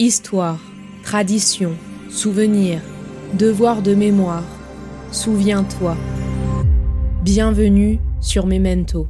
Histoire, tradition, souvenir, devoir de mémoire. Souviens-toi. Bienvenue sur Memento.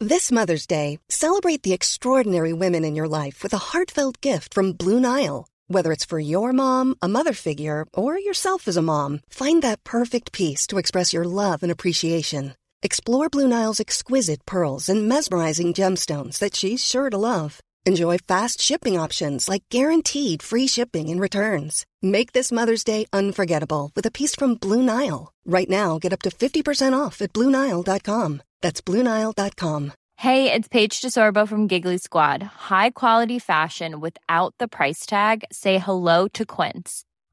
This Mother's Day, celebrate the extraordinary women in your life with a heartfelt gift from Blue Nile. Whether it's for your mom, a mother figure, or yourself as a mom, find that perfect piece to express your love and appreciation. Explore Blue Nile's exquisite pearls and mesmerizing gemstones that she's sure to love. Enjoy fast shipping options like guaranteed free shipping and returns. Make this Mother's Day unforgettable with a piece from Blue Nile. Right now, get up to 50% off at BlueNile.com. That's BlueNile.com. Hey, it's Paige DeSorbo from Giggly Squad. High quality fashion without the price tag? Say hello to Quince.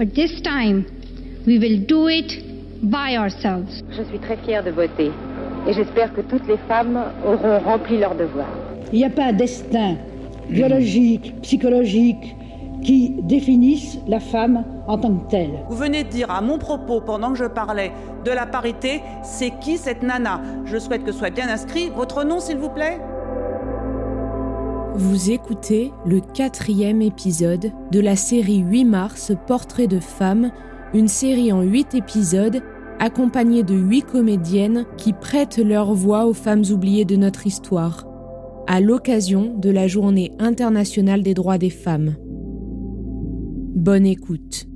But this time, we will do it by ourselves. Je suis très fière de voter et j'espère que toutes les femmes auront rempli leur devoir. Il n'y a pas un destin biologique, psychologique qui définisse la femme en tant que telle. Vous venez de dire à mon propos, pendant que je parlais de la parité, c'est qui cette nana? Je souhaite que soit bien inscrit votre nom, s'il vous plaît. Vous écoutez le quatrième épisode de la série 8 mars Portrait de femmes, une série en 8 épisodes accompagnée de 8 comédiennes qui prêtent leur voix aux femmes oubliées de notre histoire, à l'occasion de la Journée internationale des droits des femmes. Bonne écoute.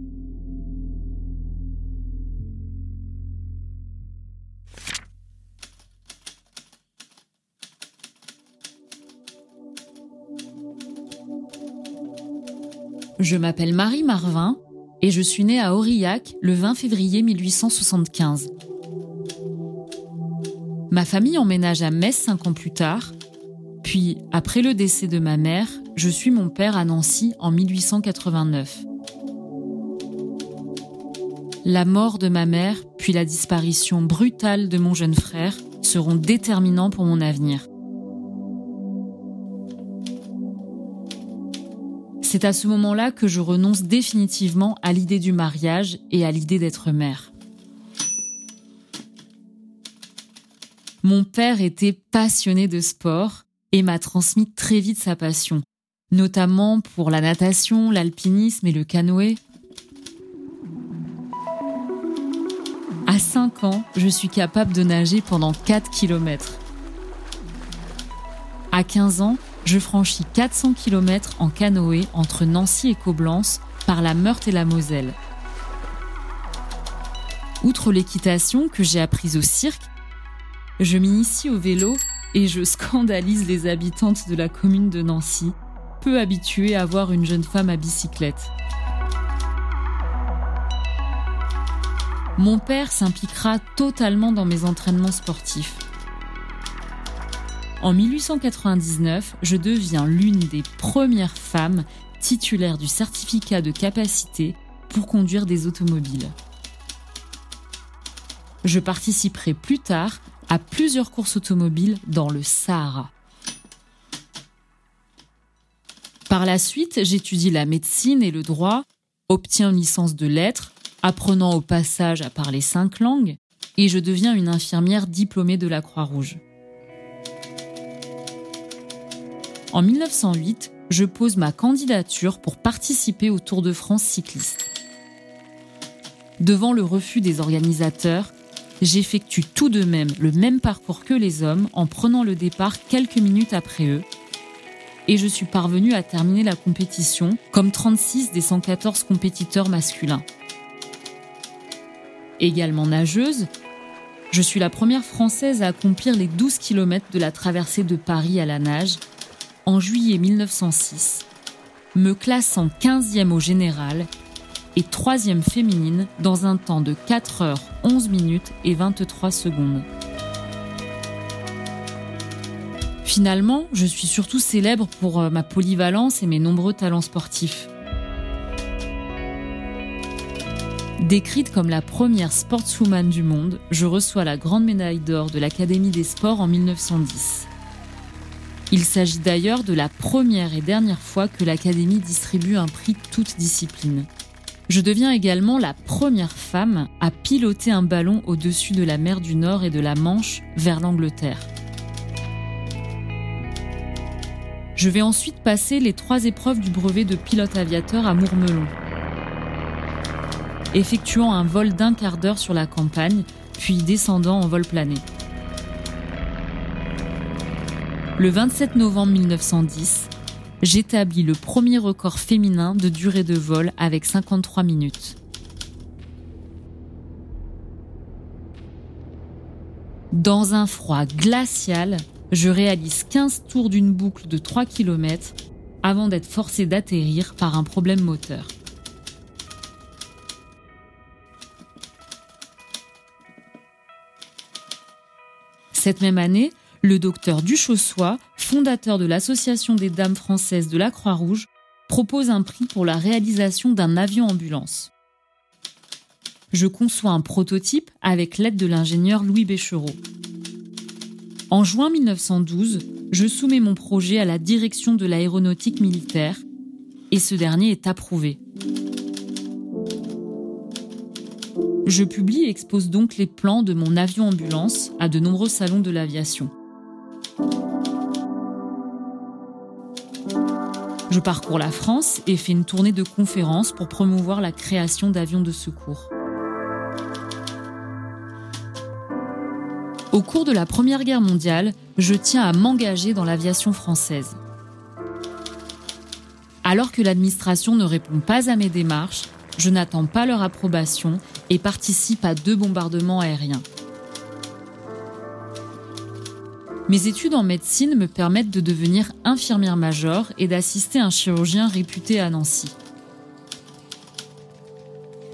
Je m'appelle Marie Marvin et je suis née à Aurillac le 20 février 1875. Ma famille emménage à Metz cinq ans plus tard, puis après le décès de ma mère, je suis mon père à Nancy en 1889. La mort de ma mère, puis la disparition brutale de mon jeune frère seront déterminants pour mon avenir. C'est à ce moment-là que je renonce définitivement à l'idée du mariage et à l'idée d'être mère. Mon père était passionné de sport et m'a transmis très vite sa passion, notamment pour la natation, l'alpinisme et le canoë. À 5 ans, je suis capable de nager pendant 4 km. À 15 ans, je franchis 400 km en canoë entre Nancy et Coblence par la Meurthe et la Moselle. Outre l'équitation que j'ai apprise au cirque, je m'initie au vélo et je scandalise les habitantes de la commune de Nancy, peu habituées à voir une jeune femme à bicyclette. Mon père s'impliquera totalement dans mes entraînements sportifs. En 1899, je deviens l'une des premières femmes titulaires du certificat de capacité pour conduire des automobiles. Je participerai plus tard à plusieurs courses automobiles dans le Sahara. Par la suite, j'étudie la médecine et le droit, obtiens une licence de lettres, apprenant au passage à parler cinq langues, et je deviens une infirmière diplômée de la Croix-Rouge. En 1908, je pose ma candidature pour participer au Tour de France cycliste. Devant le refus des organisateurs, j'effectue tout de même le même parcours que les hommes en prenant le départ quelques minutes après eux. Et je suis parvenue à terminer la compétition comme 36 des 114 compétiteurs masculins. Également nageuse, je suis la première Française à accomplir les 12 km de la traversée de Paris à la nage en juillet 1906, me classant 15e au général et troisième féminine dans un temps de 4 heures 11 minutes et 23 secondes. Finalement, je suis surtout célèbre pour euh, ma polyvalence et mes nombreux talents sportifs. Décrite comme la première sportswoman du monde, je reçois la grande médaille d'or de l'Académie des sports en 1910. Il s'agit d'ailleurs de la première et dernière fois que l'Académie distribue un prix toute discipline. Je deviens également la première femme à piloter un ballon au-dessus de la mer du Nord et de la Manche vers l'Angleterre. Je vais ensuite passer les trois épreuves du brevet de pilote aviateur à Mourmelon, effectuant un vol d'un quart d'heure sur la campagne, puis descendant en vol plané. Le 27 novembre 1910, j'établis le premier record féminin de durée de vol avec 53 minutes. Dans un froid glacial, je réalise 15 tours d'une boucle de 3 km avant d'être forcé d'atterrir par un problème moteur. Cette même année, le docteur Duchossois, fondateur de l'Association des Dames françaises de la Croix-Rouge, propose un prix pour la réalisation d'un avion ambulance. Je conçois un prototype avec l'aide de l'ingénieur Louis Béchereau. En juin 1912, je soumets mon projet à la direction de l'aéronautique militaire et ce dernier est approuvé. Je publie et expose donc les plans de mon avion ambulance à de nombreux salons de l'aviation. Je parcours la France et fais une tournée de conférences pour promouvoir la création d'avions de secours. Au cours de la Première Guerre mondiale, je tiens à m'engager dans l'aviation française. Alors que l'administration ne répond pas à mes démarches, je n'attends pas leur approbation et participe à deux bombardements aériens. Mes études en médecine me permettent de devenir infirmière majeure et d'assister un chirurgien réputé à Nancy.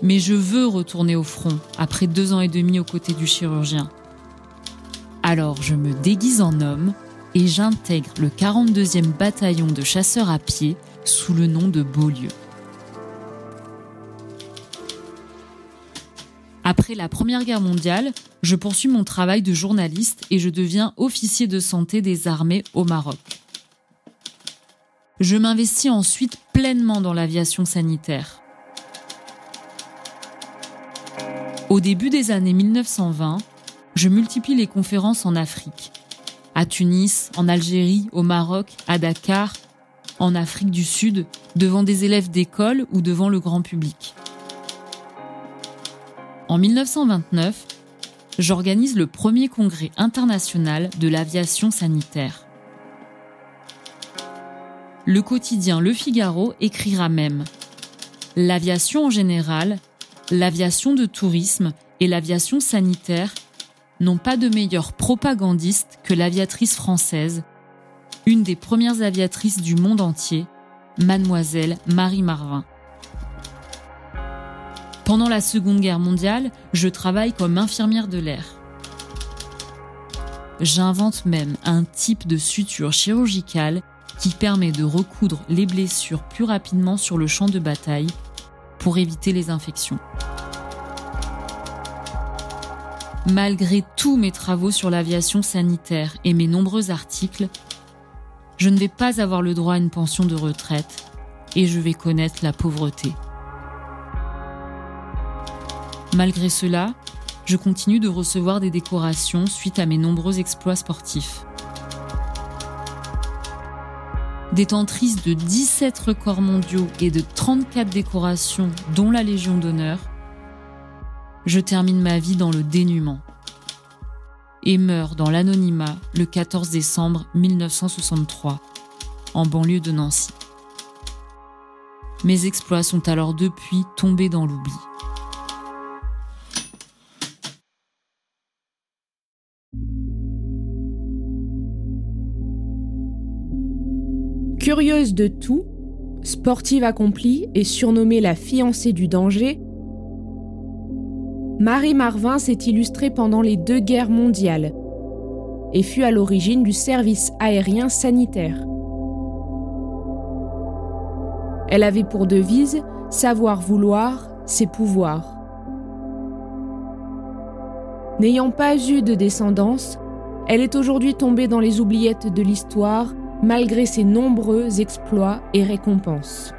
Mais je veux retourner au front après deux ans et demi aux côtés du chirurgien. Alors je me déguise en homme et j'intègre le 42e bataillon de chasseurs à pied sous le nom de Beaulieu. Après la Première Guerre mondiale, je poursuis mon travail de journaliste et je deviens officier de santé des armées au Maroc. Je m'investis ensuite pleinement dans l'aviation sanitaire. Au début des années 1920, je multiplie les conférences en Afrique. À Tunis, en Algérie, au Maroc, à Dakar, en Afrique du Sud, devant des élèves d'école ou devant le grand public. En 1929, j'organise le premier congrès international de l'aviation sanitaire. Le quotidien Le Figaro écrira même L'aviation en général, l'aviation de tourisme et l'aviation sanitaire n'ont pas de meilleure propagandiste que l'aviatrice française, une des premières aviatrices du monde entier, mademoiselle Marie Marvin. Pendant la Seconde Guerre mondiale, je travaille comme infirmière de l'air. J'invente même un type de suture chirurgicale qui permet de recoudre les blessures plus rapidement sur le champ de bataille pour éviter les infections. Malgré tous mes travaux sur l'aviation sanitaire et mes nombreux articles, je ne vais pas avoir le droit à une pension de retraite et je vais connaître la pauvreté. Malgré cela, je continue de recevoir des décorations suite à mes nombreux exploits sportifs. Détentrice de 17 records mondiaux et de 34 décorations, dont la Légion d'honneur, je termine ma vie dans le dénuement et meurs dans l'anonymat le 14 décembre 1963, en banlieue de Nancy. Mes exploits sont alors depuis tombés dans l'oubli. Curieuse de tout, Sportive accomplie et surnommée la fiancée du danger, Marie Marvin s'est illustrée pendant les deux guerres mondiales et fut à l'origine du service aérien sanitaire. Elle avait pour devise Savoir vouloir, c'est pouvoir. N'ayant pas eu de descendance, elle est aujourd'hui tombée dans les oubliettes de l'histoire malgré ses nombreux exploits et récompenses.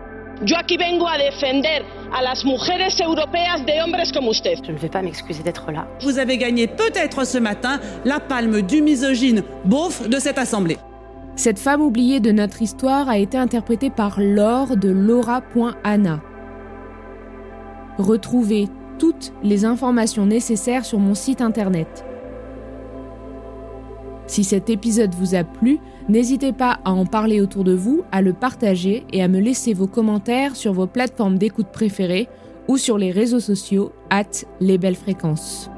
Yo aquí vengo a defender a las mujeres europeas de hombres como usted. Je ne vais pas m'excuser d'être là. Vous avez gagné peut-être ce matin la palme du misogyne beauf de cette assemblée. Cette femme oubliée de notre histoire a été interprétée par Laure de Laura.Anna. Retrouvez toutes les informations nécessaires sur mon site internet. Si cet épisode vous a plu, n'hésitez pas à en parler autour de vous, à le partager et à me laisser vos commentaires sur vos plateformes d'écoute préférées ou sur les réseaux sociaux at les belles fréquences.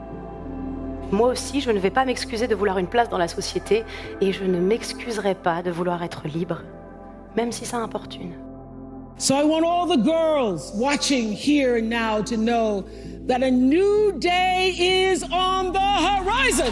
Moi aussi, je ne vais pas m'excuser de vouloir une place dans la société et je ne m'excuserai pas de vouloir être libre, même si ça importune. So I want all the girls watching here and now to know that a new day is on the horizon.